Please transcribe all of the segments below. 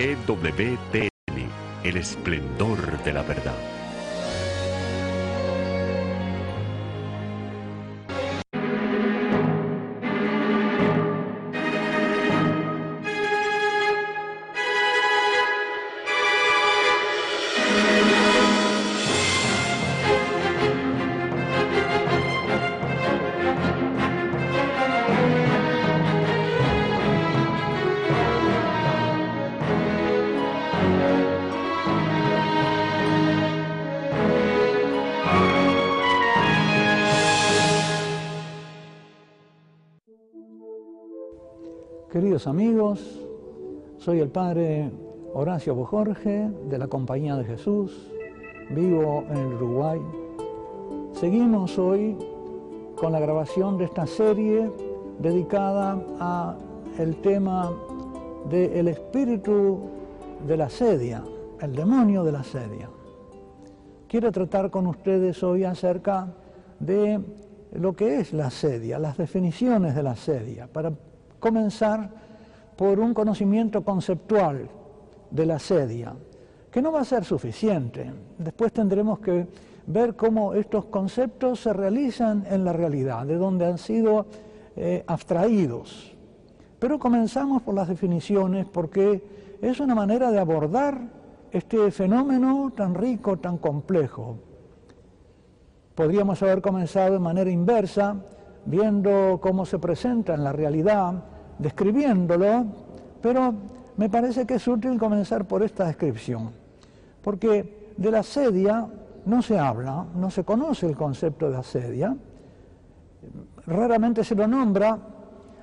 EWTN, el esplendor de la verdad. Queridos amigos, soy el padre Horacio Bojorge de la Compañía de Jesús, vivo en Uruguay. Seguimos hoy con la grabación de esta serie dedicada a el tema del espíritu de la sedia, el demonio de la sedia. Quiero tratar con ustedes hoy acerca de lo que es la sedia, las definiciones de la sedia, para comenzar por un conocimiento conceptual de la sedia, que no va a ser suficiente. Después tendremos que ver cómo estos conceptos se realizan en la realidad, de donde han sido eh, abstraídos. Pero comenzamos por las definiciones porque es una manera de abordar este fenómeno tan rico, tan complejo. Podríamos haber comenzado de manera inversa, viendo cómo se presenta en la realidad, describiéndolo, pero me parece que es útil comenzar por esta descripción, porque de la asedia no se habla, no se conoce el concepto de asedia, raramente se lo nombra,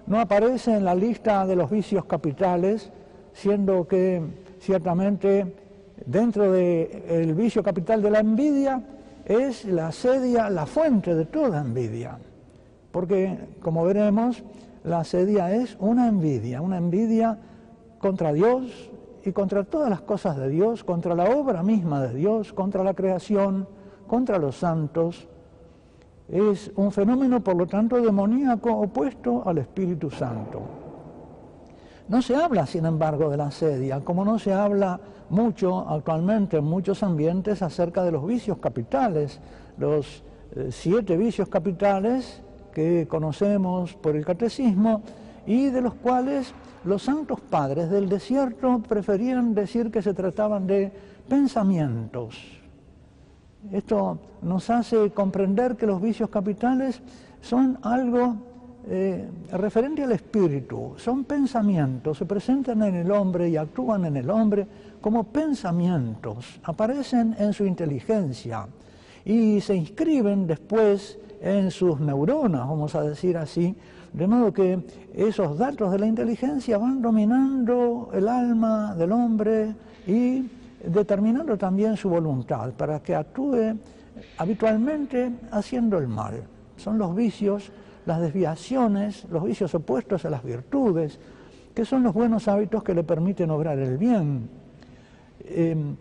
no aparece en la lista de los vicios capitales, siendo que ciertamente dentro del vicio capital de la envidia es la asedia la fuente de toda envidia, porque como veremos, la asedia es una envidia, una envidia contra Dios y contra todas las cosas de Dios, contra la obra misma de Dios, contra la creación, contra los santos. Es un fenómeno, por lo tanto, demoníaco opuesto al Espíritu Santo. No se habla, sin embargo, de la asedia, como no se habla mucho actualmente en muchos ambientes acerca de los vicios capitales, los eh, siete vicios capitales que conocemos por el catecismo y de los cuales los santos padres del desierto preferían decir que se trataban de pensamientos. Esto nos hace comprender que los vicios capitales son algo eh, referente al espíritu, son pensamientos, se presentan en el hombre y actúan en el hombre como pensamientos, aparecen en su inteligencia y se inscriben después en sus neuronas, vamos a decir así, de modo que esos datos de la inteligencia van dominando el alma del hombre y determinando también su voluntad para que actúe habitualmente haciendo el mal. Son los vicios, las desviaciones, los vicios opuestos a las virtudes, que son los buenos hábitos que le permiten obrar el bien. Em,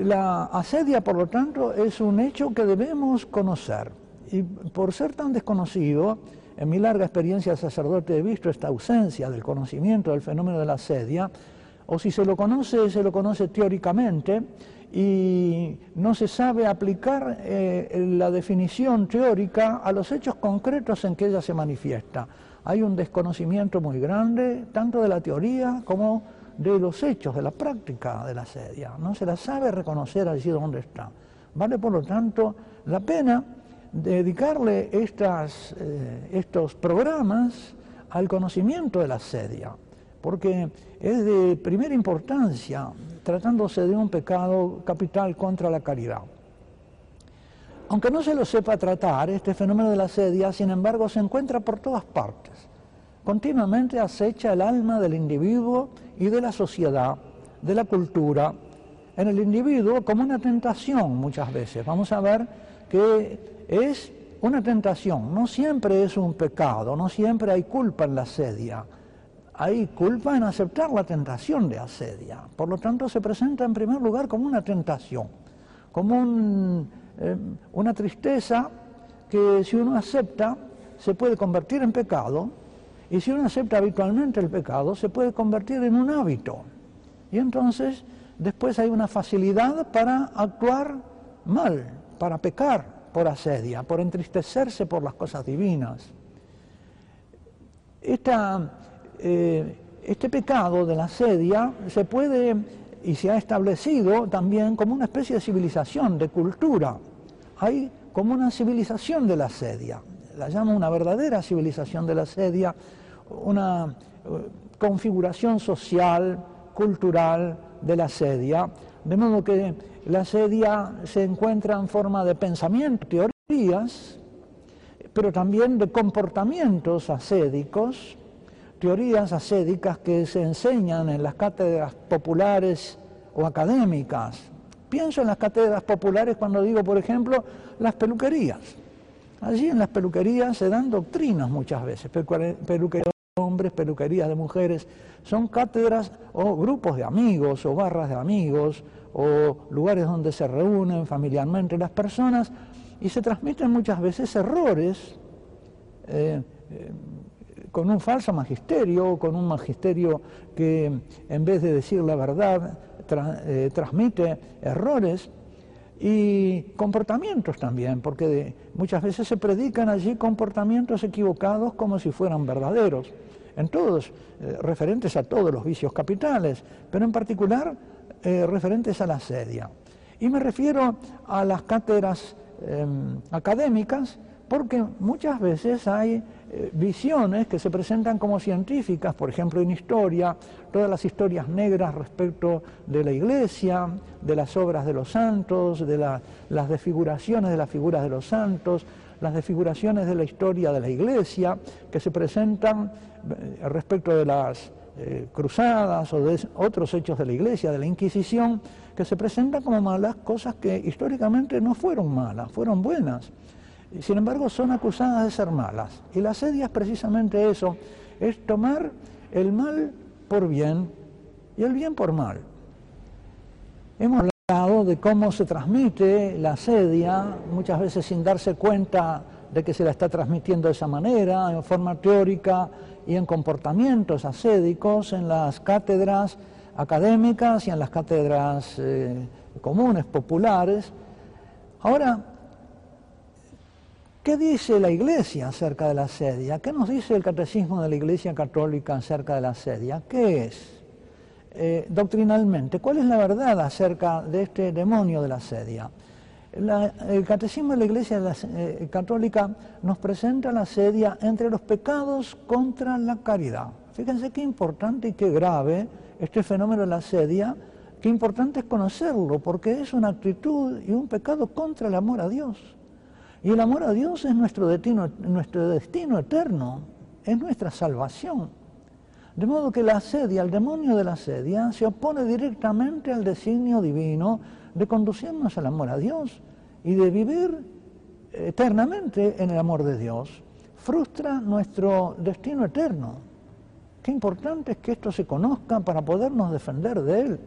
la asedia, por lo tanto, es un hecho que debemos conocer. Y por ser tan desconocido, en mi larga experiencia de sacerdote he visto esta ausencia del conocimiento del fenómeno de la asedia, o si se lo conoce, se lo conoce teóricamente y no se sabe aplicar eh, la definición teórica a los hechos concretos en que ella se manifiesta. Hay un desconocimiento muy grande, tanto de la teoría como de los hechos, de la práctica de la asedia. No se la sabe reconocer allí donde está. Vale, por lo tanto, la pena dedicarle estas, eh, estos programas al conocimiento de la sedia, porque es de primera importancia tratándose de un pecado capital contra la caridad. Aunque no se lo sepa tratar, este fenómeno de la sedia, sin embargo, se encuentra por todas partes. Continuamente acecha el alma del individuo y de la sociedad, de la cultura, en el individuo como una tentación muchas veces. Vamos a ver que es una tentación, no siempre es un pecado, no siempre hay culpa en la asedia, hay culpa en aceptar la tentación de asedia. Por lo tanto, se presenta en primer lugar como una tentación, como eh, una tristeza que si uno acepta se puede convertir en pecado y si uno acepta habitualmente el pecado se puede convertir en un hábito. Y entonces después hay una facilidad para actuar mal, para pecar por asedia, por entristecerse por las cosas divinas. Eh, este pecado de la asedia se puede y se ha establecido también como una especie de civilización, de cultura. Hay como una civilización de la asedia, la llamo una verdadera civilización de la asedia, una eh, configuración social, cultural de la asedia, de modo que la asedia se encuentra en forma de pensamiento, teorías, pero también de comportamientos asédicos, teorías asédicas que se enseñan en las cátedras populares o académicas. Pienso en las cátedras populares cuando digo, por ejemplo, las peluquerías. Allí en las peluquerías se dan doctrinas muchas veces, peluquerías de hombres, peluquerías de mujeres, son cátedras o grupos de amigos o barras de amigos o lugares donde se reúnen familiarmente las personas y se transmiten muchas veces errores eh, eh, con un falso magisterio, con un magisterio que en vez de decir la verdad eh, transmite errores y comportamientos también, porque muchas veces se predican allí comportamientos equivocados como si fueran verdaderos, en todos, referentes a todos los vicios capitales, pero en particular eh, referentes a la sedia. Y me refiero a las cátedras em, académicas, porque muchas veces hay eh, visiones que se presentan como científicas, por ejemplo en historia, todas las historias negras respecto de la iglesia, de las obras de los santos, de las desfiguraciones de las figuras de los santos, las desfiguraciones de la historia de la iglesia, que se presentan eh, respecto de las eh, cruzadas o de otros hechos de la iglesia, de la Inquisición, que se presentan como malas cosas que históricamente no fueron malas, fueron buenas sin embargo son acusadas de ser malas. Y la sedia es precisamente eso, es tomar el mal por bien y el bien por mal. Hemos hablado de cómo se transmite la sedia, muchas veces sin darse cuenta de que se la está transmitiendo de esa manera, en forma teórica y en comportamientos asédicos, en las cátedras académicas y en las cátedras eh, comunes, populares. Ahora, ¿Qué dice la Iglesia acerca de la sedia? ¿Qué nos dice el Catecismo de la Iglesia Católica acerca de la sedia? ¿Qué es? Eh, doctrinalmente, ¿cuál es la verdad acerca de este demonio de la sedia? El Catecismo de la Iglesia eh, Católica nos presenta la sedia entre los pecados contra la caridad. Fíjense qué importante y qué grave este fenómeno de la sedia, qué importante es conocerlo, porque es una actitud y un pecado contra el amor a Dios. Y el amor a Dios es nuestro destino, nuestro destino eterno, es nuestra salvación. De modo que la asedia, el demonio de la asedia, se opone directamente al designio divino de conducirnos al amor a Dios y de vivir eternamente en el amor de Dios. Frustra nuestro destino eterno. Qué importante es que esto se conozca para podernos defender de él.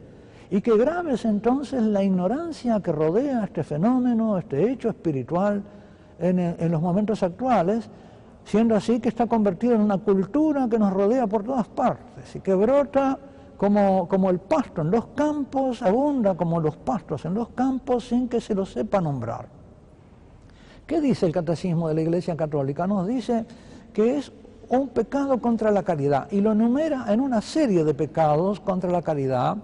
Y qué grave es entonces la ignorancia que rodea este fenómeno, este hecho espiritual en, los momentos actuales, siendo así que está convertido en una cultura que nos rodea por todas partes y que brota como, como, el pasto en los campos, abunda como los pastos en los campos sin que se lo sepa nombrar. ¿Qué dice el catecismo de la Iglesia Católica? Nos dice que es un pecado contra la caridad y lo enumera en una serie de pecados contra la caridad,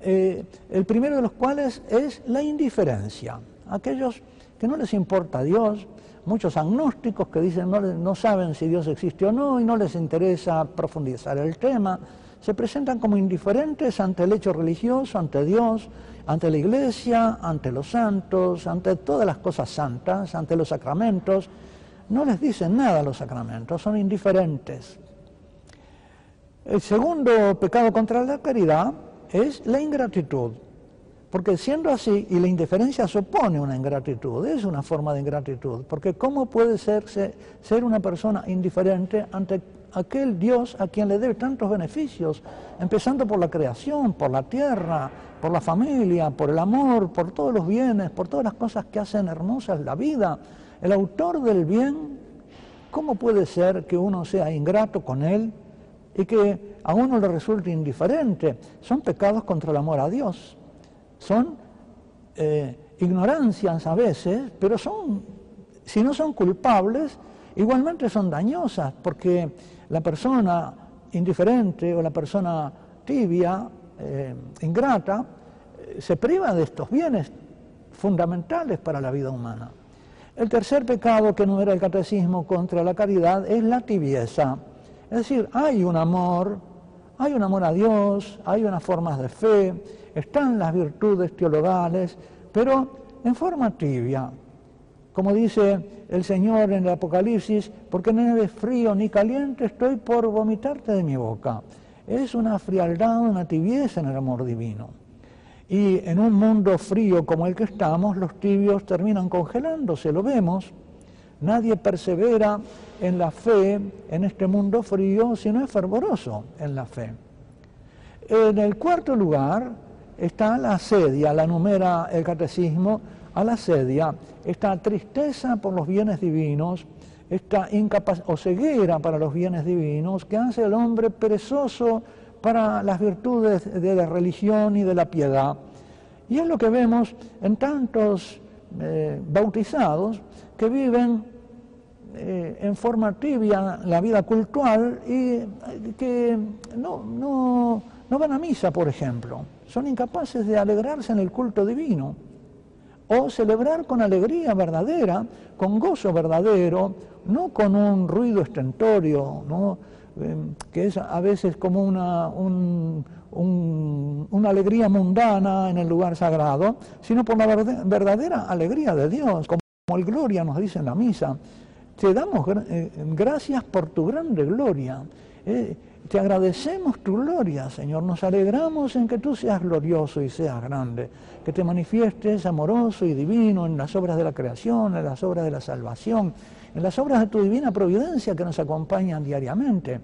eh, el primero de los cuales es la indiferencia. Aquellos que no les importa Dios, muchos agnósticos que dicen no, no saben si Dios existe o no y no les interesa profundizar el tema, se presentan como indiferentes ante el hecho religioso, ante Dios, ante la iglesia, ante los santos, ante todas las cosas santas, ante los sacramentos. No les dicen nada los sacramentos, son indiferentes. El segundo pecado contra la caridad es la ingratitud. Porque siendo así, y la indiferencia supone una ingratitud, es una forma de ingratitud, porque ¿cómo puede ser, ser una persona indiferente ante aquel Dios a quien le debe tantos beneficios, empezando por la creación, por la tierra, por la familia, por el amor, por todos los bienes, por todas las cosas que hacen hermosas la vida, el autor del bien, ¿cómo puede ser que uno sea ingrato con él y que a uno le resulta indiferente. Son pecados contra el amor a Dios. Son eh, ignorancias a veces, pero son, si no son culpables, igualmente son dañosas, porque la persona indiferente o la persona tibia, eh, ingrata, eh, se priva de estos bienes fundamentales para la vida humana. El tercer pecado que enumera el catecismo contra la caridad es la tibieza. Es decir, hay un amor, hay un amor a Dios, hay unas formas de fe, están las virtudes teologales, pero en forma tibia. Como dice el Señor en el Apocalipsis, porque no eres frío ni caliente, estoy por vomitarte de mi boca. Es una frialdad, una tibieza en el amor divino. Y en un mundo frío como el que estamos, los tibios terminan congelándose, lo vemos. Nadie persevera en la fe en este mundo frío si no es fervoroso en la fe. En el cuarto lugar está la asedia, la numera el catecismo a la asedia, esta tristeza por los bienes divinos, esta incapaz o ceguera para los bienes divinos que hace al hombre perezoso para las virtudes de la religión y de la piedad. Y es lo que vemos en tantos eh, bautizados que viven eh, en forma tibia la vida cultural y eh, que no, no, no van a misa, por ejemplo. Son incapaces de alegrarse en el culto divino o celebrar con alegría verdadera, con gozo verdadero, no con un ruido estentorio, ¿no? Em, que es a veces como una, una alegría mundana en el lugar sagrado, sino por la verdadera alegría de Dios, como el gloria nos dice en la misa. Te damos eh, gracias por tu grande gloria. Eh, te agradecemos tu gloria, Señor. Nos alegramos en que tú seas glorioso y seas grande, que te manifiestes amoroso y divino en las obras de la creación, en las obras de la salvación, en las obras de tu divina providencia que nos acompañan diariamente.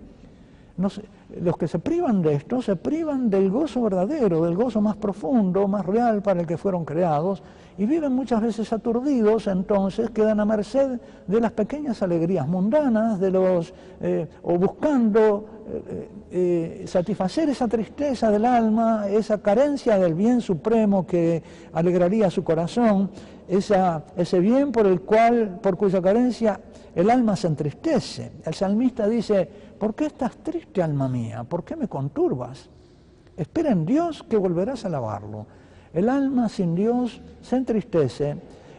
Los que se privan de esto se privan del gozo verdadero, del gozo más profundo, más real para el que fueron creados, y viven muchas veces aturdidos, entonces quedan a merced de las pequeñas alegrías mundanas, de los, eh, o buscando eh, eh, satisfacer esa tristeza del alma, esa carencia del bien supremo que alegraría su corazón, esa, ese bien por el cual, por cuya carencia el alma se entristece. El salmista dice, ¿por qué estás triste, alma mía? ¿Por qué me conturbas? Espera en Dios que volverás a alabarlo. El alma sin Dios se entristece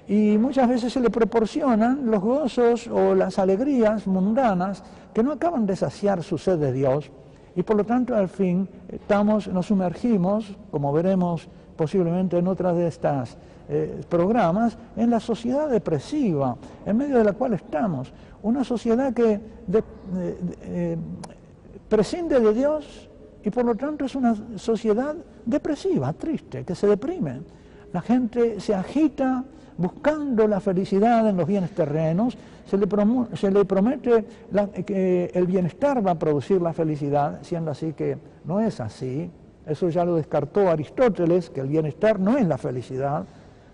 y muchas veces se le proporcionan los gozos o las alegrías mundanas que no acaban de saciar su sed de Dios y por lo tanto al fin estamos, nos sumergimos, como veremos posiblemente en otras de estas eh, programas, en la sociedad depresiva en medio de la cual estamos. Una sociedad que eh, prescinde de Dios y por lo tanto es una sociedad depresiva, triste, que se deprime. La gente se agita buscando la felicidad en los bienes terrenos, se le, se le promete que el bienestar va a producir la felicidad, siendo así que no es así. Eso ya lo descartó Aristóteles, que el bienestar no es la felicidad,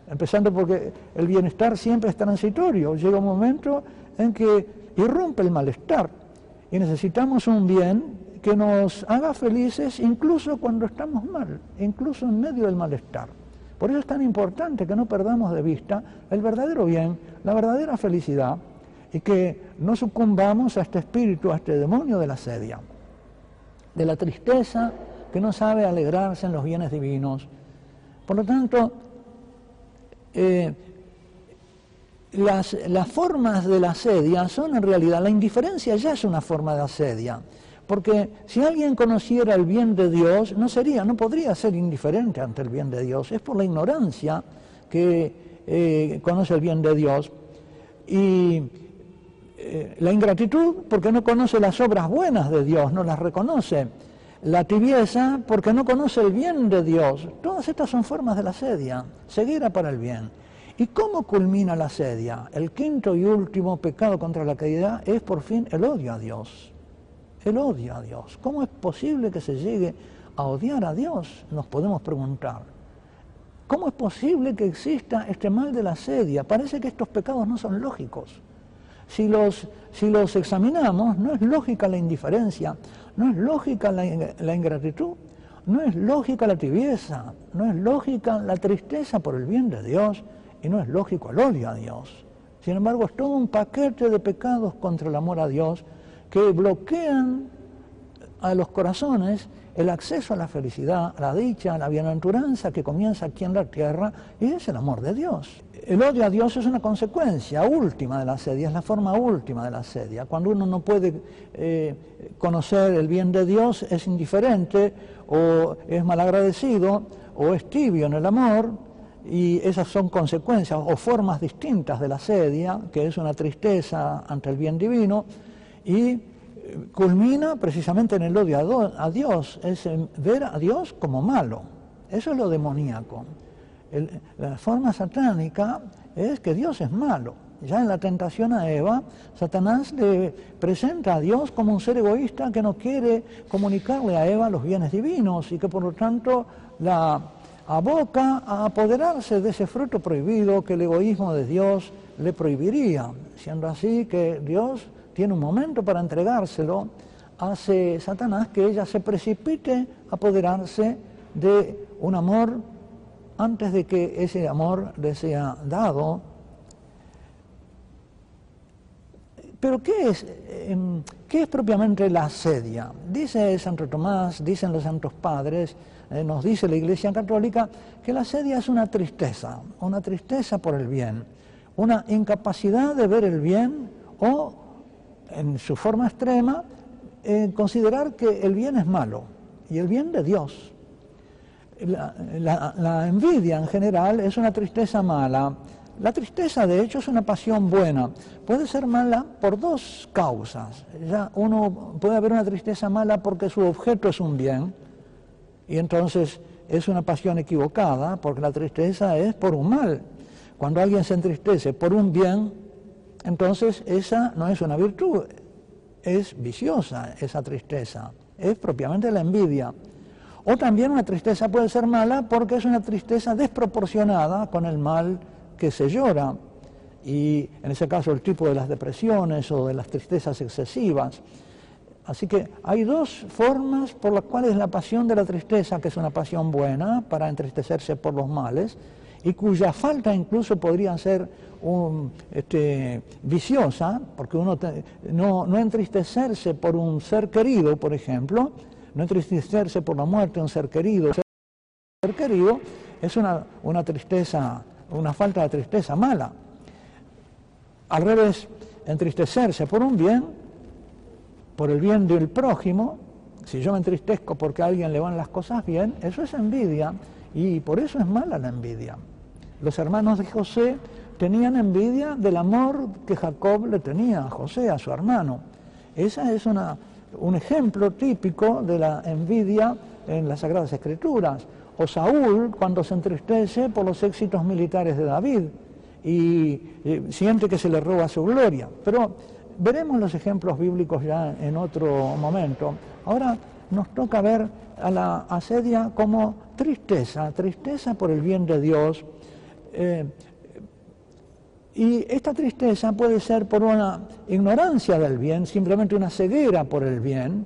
empezando porque el bienestar siempre es transitorio. Llega un momento en que irrumpe el malestar y necesitamos un bien que nos haga felices incluso cuando estamos mal, incluso en medio del malestar. Por eso es tan importante que no perdamos de vista el verdadero bien, la verdadera felicidad, y que no sucumbamos a este espíritu, a este demonio de la sedia, de la tristeza que no sabe alegrarse en los bienes divinos. Por lo tanto, eh, las, las, formas de la sedia son en realidad, la indiferencia ya es una forma de asedia. Porque si alguien conociera el bien de Dios, no sería, no podría ser indiferente ante el bien de Dios. Es por la ignorancia que eh, conoce el bien de Dios. Y eh, la ingratitud porque no conoce las obras buenas de Dios, no las reconoce. La tibieza porque no conoce el bien de Dios. Todas estas son formas de la sedia, ceguera para el bien. ¿Y cómo culmina la sedia? El quinto y último pecado contra la caridad es por fin el odio a Dios el odio a Dios. ¿Cómo es posible que se llegue a odiar a Dios? Nos podemos preguntar. ¿Cómo es posible que exista este mal de la sedia? Parece que estos pecados no son lógicos. Si los, si los examinamos, no es lógica la indiferencia, no es lógica la, la ingratitud, no es lógica la tibieza, no es lógica la tristeza por el bien de Dios y no es lógico el odio a Dios. Sin embargo, es todo un paquete de pecados contra el amor a Dios que bloquean a los corazones el acceso a la felicidad, a la dicha, a la bienaventuranza que comienza aquí en la tierra y es el amor de Dios. El odio a Dios es una consecuencia última de la sedia, es la forma última de la sedia. Cuando uno no puede eh, conocer el bien de Dios, es indiferente o es malagradecido o es tibio en el amor, y esas son consecuencias o formas distintas de la sedia, que es una tristeza ante el bien divino, y culmina precisamente en el odio a Dios, es ver a Dios como malo. Eso es lo demoníaco. la forma satánica es que Dios es malo. Ya en la tentación a Eva, Satanás le presenta a Dios como un ser egoísta que no quiere comunicarle a Eva los bienes divinos y que por lo tanto la aboca a apoderarse de ese fruto prohibido que el egoísmo de Dios le prohibiría, siendo así que Dios tiene un momento para entregárselo, hace Satanás que ella se precipite a apoderarse de un amor antes de que ese amor le sea dado. Pero ¿qué es, em, ¿qué es propiamente la asedia? Dice Santo Tomás, dicen los santos padres, eh, nos dice la Iglesia Católica, que la asedia es una tristeza, una tristeza por el bien, una incapacidad de ver el bien o en su forma extrema, considerar que el bien es malo y el bien de Dios. La, envidia en general es una tristeza mala. La tristeza, de hecho, es una pasión buena. Puede ser mala por dos causas. Ya uno puede haber una tristeza mala porque su objeto es un bien y entonces es una pasión equivocada porque la tristeza es por un mal. Cuando alguien se entristece por un bien, entonces esa no es una virtud, es viciosa esa tristeza, es propiamente la envidia. O también una tristeza puede ser mala porque es una tristeza desproporcionada con el mal que se llora. Y en ese caso el tipo de las depresiones o de las tristezas excesivas. Así que hay dos formas por las cuales la pasión de la tristeza, que es una pasión buena para entristecerse por los males, y cuya falta incluso podría ser este, viciosa, porque uno no, no, entristecerse por un ser querido, por ejemplo, no entristecerse por la muerte de un ser querido, ser querido es una, una tristeza, una falta de tristeza mala. Al revés, entristecerse por un bien, por el bien del prójimo, si yo me entristezco porque a alguien le van las cosas bien, eso es envidia y por eso es mala la envidia. Los hermanos de José tenían envidia del amor que Jacob le tenía a José, a su hermano. Ese es una, un ejemplo típico de la envidia en las Sagradas Escrituras. O Saúl cuando se entristece por los éxitos militares de David y, siente que se le roba su gloria. Pero veremos los ejemplos bíblicos ya en otro momento. Ahora nos toca ver a la asedia como tristeza, tristeza por el bien de Dios, eh, y esta tristeza puede ser por una ignorancia del bien, simplemente una ceguera por el bien.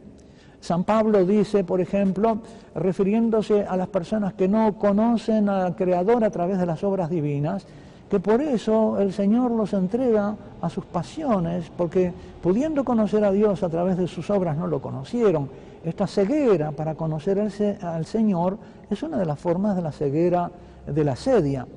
San Pablo dice, por ejemplo, refiriéndose a las personas que no conocen al Creador a través de las obras divinas, que por eso el Señor los entrega a sus pasiones, porque pudiendo conocer a Dios a través de sus obras no lo conocieron. Esta ceguera para conocer al Señor es una de las formas de la ceguera de la sedia.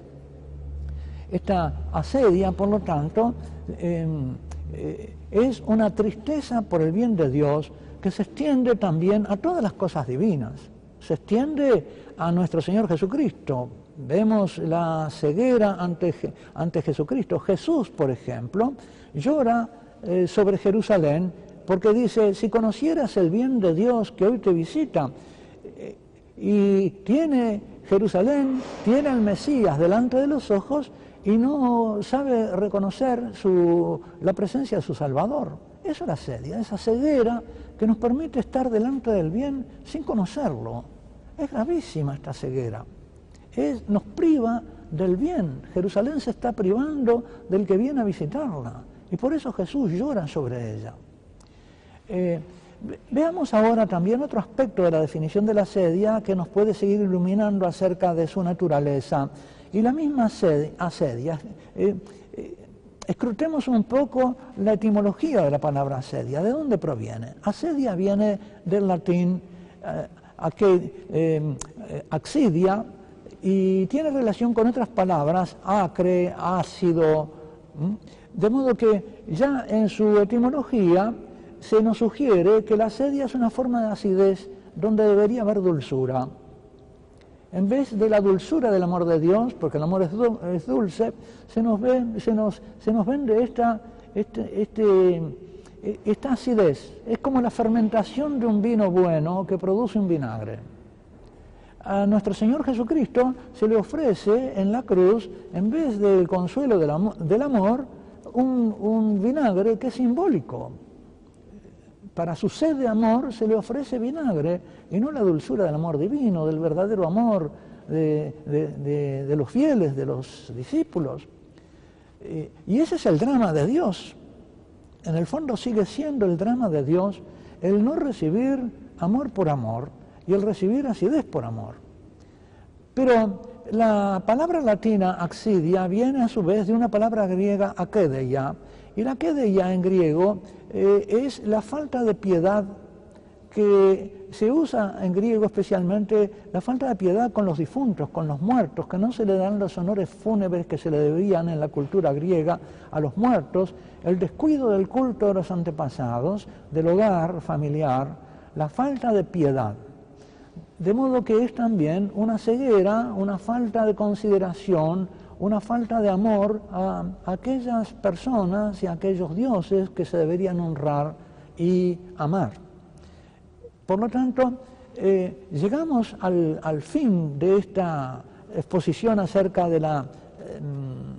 Esta asedia, por lo tanto, em, eh, es una tristeza por el bien de Dios que se extiende también a todas las cosas divinas. Se extiende a nuestro Señor Jesucristo. Vemos la ceguera ante, ante Jesucristo. Jesús, por ejemplo, llora eh, sobre Jerusalén porque dice, si conocieras el bien de Dios que hoy te visita, eh, y tiene Jerusalén, tiene al Mesías delante de los ojos, y no sabe reconocer la presencia de su Salvador. Eso es la sedia, esa ceguera que nos permite estar delante del bien sin conocerlo. Es gravísima esta ceguera. Nos priva del bien. Jerusalén se está privando del que viene a visitarla. Y por eso Jesús llora sobre ella. Eh, veamos ahora también otro aspecto de la definición de la sedia que nos puede seguir iluminando acerca de su naturaleza. Y la misma asedia, eh, eh, escrutemos un poco la etimología de la palabra asedia. ¿De dónde proviene? Asedia viene del latín eh, axidia y tiene relación con otras palabras, acre, ácido. De modo que ya en su etimología se nos sugiere que la asedia es una forma de acidez donde debería haber dulzura. En vez de la dulzura del amor de Dios, porque el amor es, dulce, se nos, se nos, vende esta, este, este, esta acidez. Es como la fermentación de un vino bueno que produce un vinagre. A nuestro Señor Jesucristo se le ofrece en la cruz, en vez del consuelo del amor, un, un vinagre que es simbólico, para su sed de amor se le ofrece vinagre y no la dulzura del amor divino, del verdadero amor de, los fieles, de los discípulos. Eh, y ese es el drama de Dios. En el fondo sigue siendo el drama de Dios el no recibir amor por amor y el recibir acidez por amor. Pero la palabra latina axidia viene a su vez de una palabra griega akedeia, y la akedeia en griego eh, es la falta de piedad que se usa en griego especialmente, la falta de piedad con los difuntos, con los muertos, que no se le dan los honores fúnebres que se le debían en la cultura griega a los muertos, el descuido del culto de los antepasados, del hogar familiar, la falta de piedad. De modo que es también una ceguera, una falta de consideración, una falta de amor a aquellas personas y a aquellos dioses que se deberían honrar y amar. Por lo tanto, eh, llegamos al, fin de esta exposición acerca de la, em,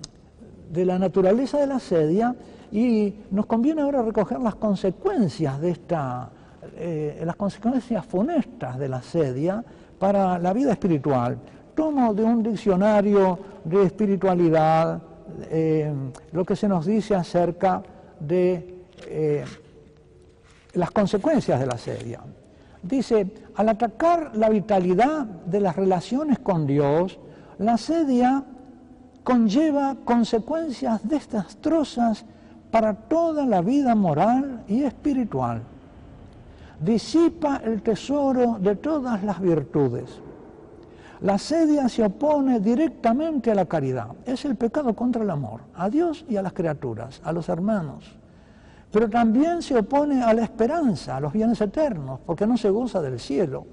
de la naturaleza de la sedia y nos conviene ahora recoger las consecuencias de esta, eh, las consecuencias funestas de la sedia para la vida espiritual tomo de un diccionario de espiritualidad eh, lo que se nos dice acerca de eh, las consecuencias de la sedia. Dice, al atacar la vitalidad de las relaciones con Dios, la sedia conlleva consecuencias desastrosas para toda la vida moral y espiritual. Disipa el tesoro de todas las virtudes la sedia se opone directamente a la caridad. Es el pecado contra el amor, a Dios y a las criaturas, a los hermanos. Pero también se opone a la esperanza, a los bienes eternos, porque no se goza del cielo.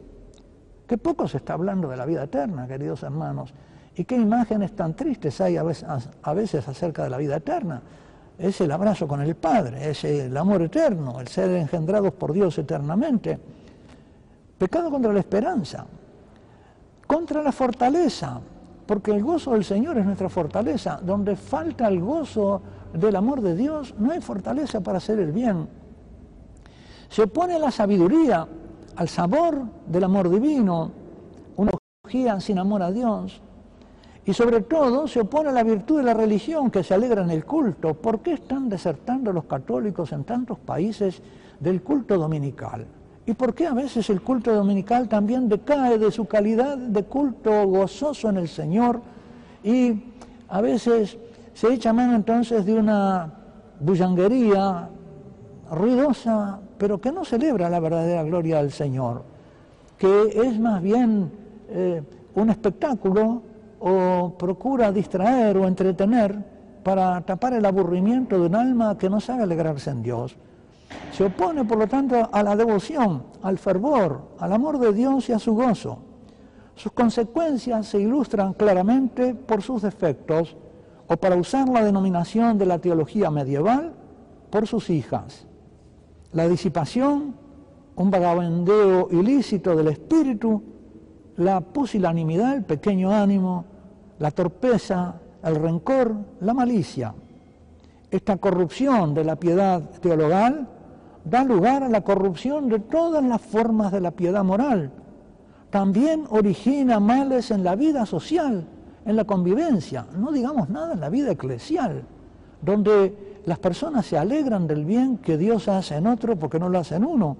Qué poco se está hablando de la vida eterna, queridos hermanos. Y qué imágenes tan tristes hay a veces, acerca de la vida eterna. Es el abrazo con el Padre, es el amor eterno, el ser engendrados por Dios eternamente. Pecado contra la esperanza contra la fortaleza, porque el gozo del Señor es nuestra fortaleza. Donde falta el gozo del amor de Dios, no hay fortaleza para hacer el bien. Se opone a la sabiduría, al sabor del amor divino, una teología sin amor a Dios. Y sobre todo se opone a la virtud de la religión que se alegra en el culto. ¿Por qué están desertando los católicos en tantos países del culto dominical? ¿Y por qué a veces el culto dominical también decae de su calidad de culto gozoso en el Señor y a veces se echa mano entonces de una bullanguería ruidosa, pero que no celebra la verdadera gloria del Señor, que es más bien eh, un espectáculo o procura distraer o entretener para tapar el aburrimiento de un alma que no sabe alegrarse en Dios. Se opone, por lo tanto, a la devoción, al fervor, al amor de Dios y a su gozo. Sus consecuencias se ilustran claramente por sus defectos, o para usar la denominación de la teología medieval, por sus hijas. La disipación, un vagabundeo ilícito del espíritu, la pusilanimidad, el pequeño ánimo, la torpeza, el rencor, la malicia. Esta corrupción de la piedad teologal da lugar a la corrupción de todas las formas de la piedad moral. También origina males en la vida social, en la convivencia, no digamos nada en la vida eclesial, donde las personas se alegran del bien que Dios hace en otro porque no lo hace en uno.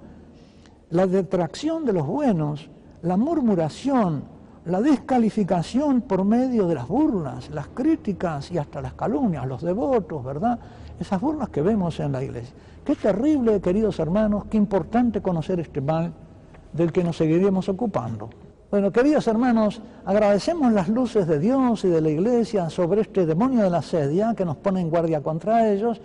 La detracción de los buenos, la murmuración, la descalificación por medio de las burlas, las críticas y hasta las calumnias, los devotos, ¿verdad? Esas burlas que vemos en la iglesia. Qué terrible, queridos hermanos, qué importante conocer este mal del que nos seguiremos ocupando. Bueno, queridos hermanos, agradecemos las luces de Dios y de la iglesia sobre este demonio de la sedia que nos pone en guardia contra ellos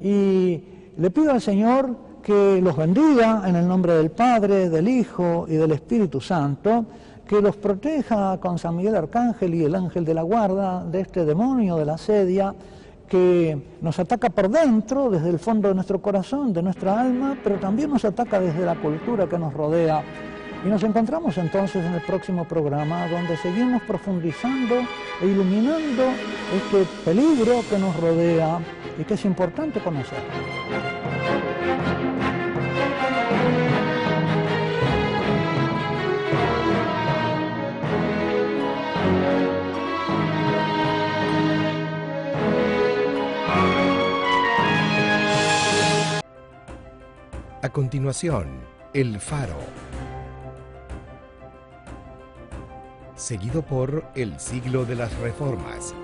y le pido al Señor que los bendiga en el nombre del Padre, del Hijo y del Espíritu Santo que los proteja con San Miguel Arcángel y el ángel de la guarda de este demonio de la sedia que nos ataca por dentro, desde el fondo de nuestro corazón, de nuestra alma, pero también nos ataca desde la cultura que nos rodea. Y nos encontramos entonces en el próximo programa donde seguimos profundizando e iluminando este peligro que nos rodea y que es importante conocer. A continuación, El Faro. Seguido por El siglo de las reformas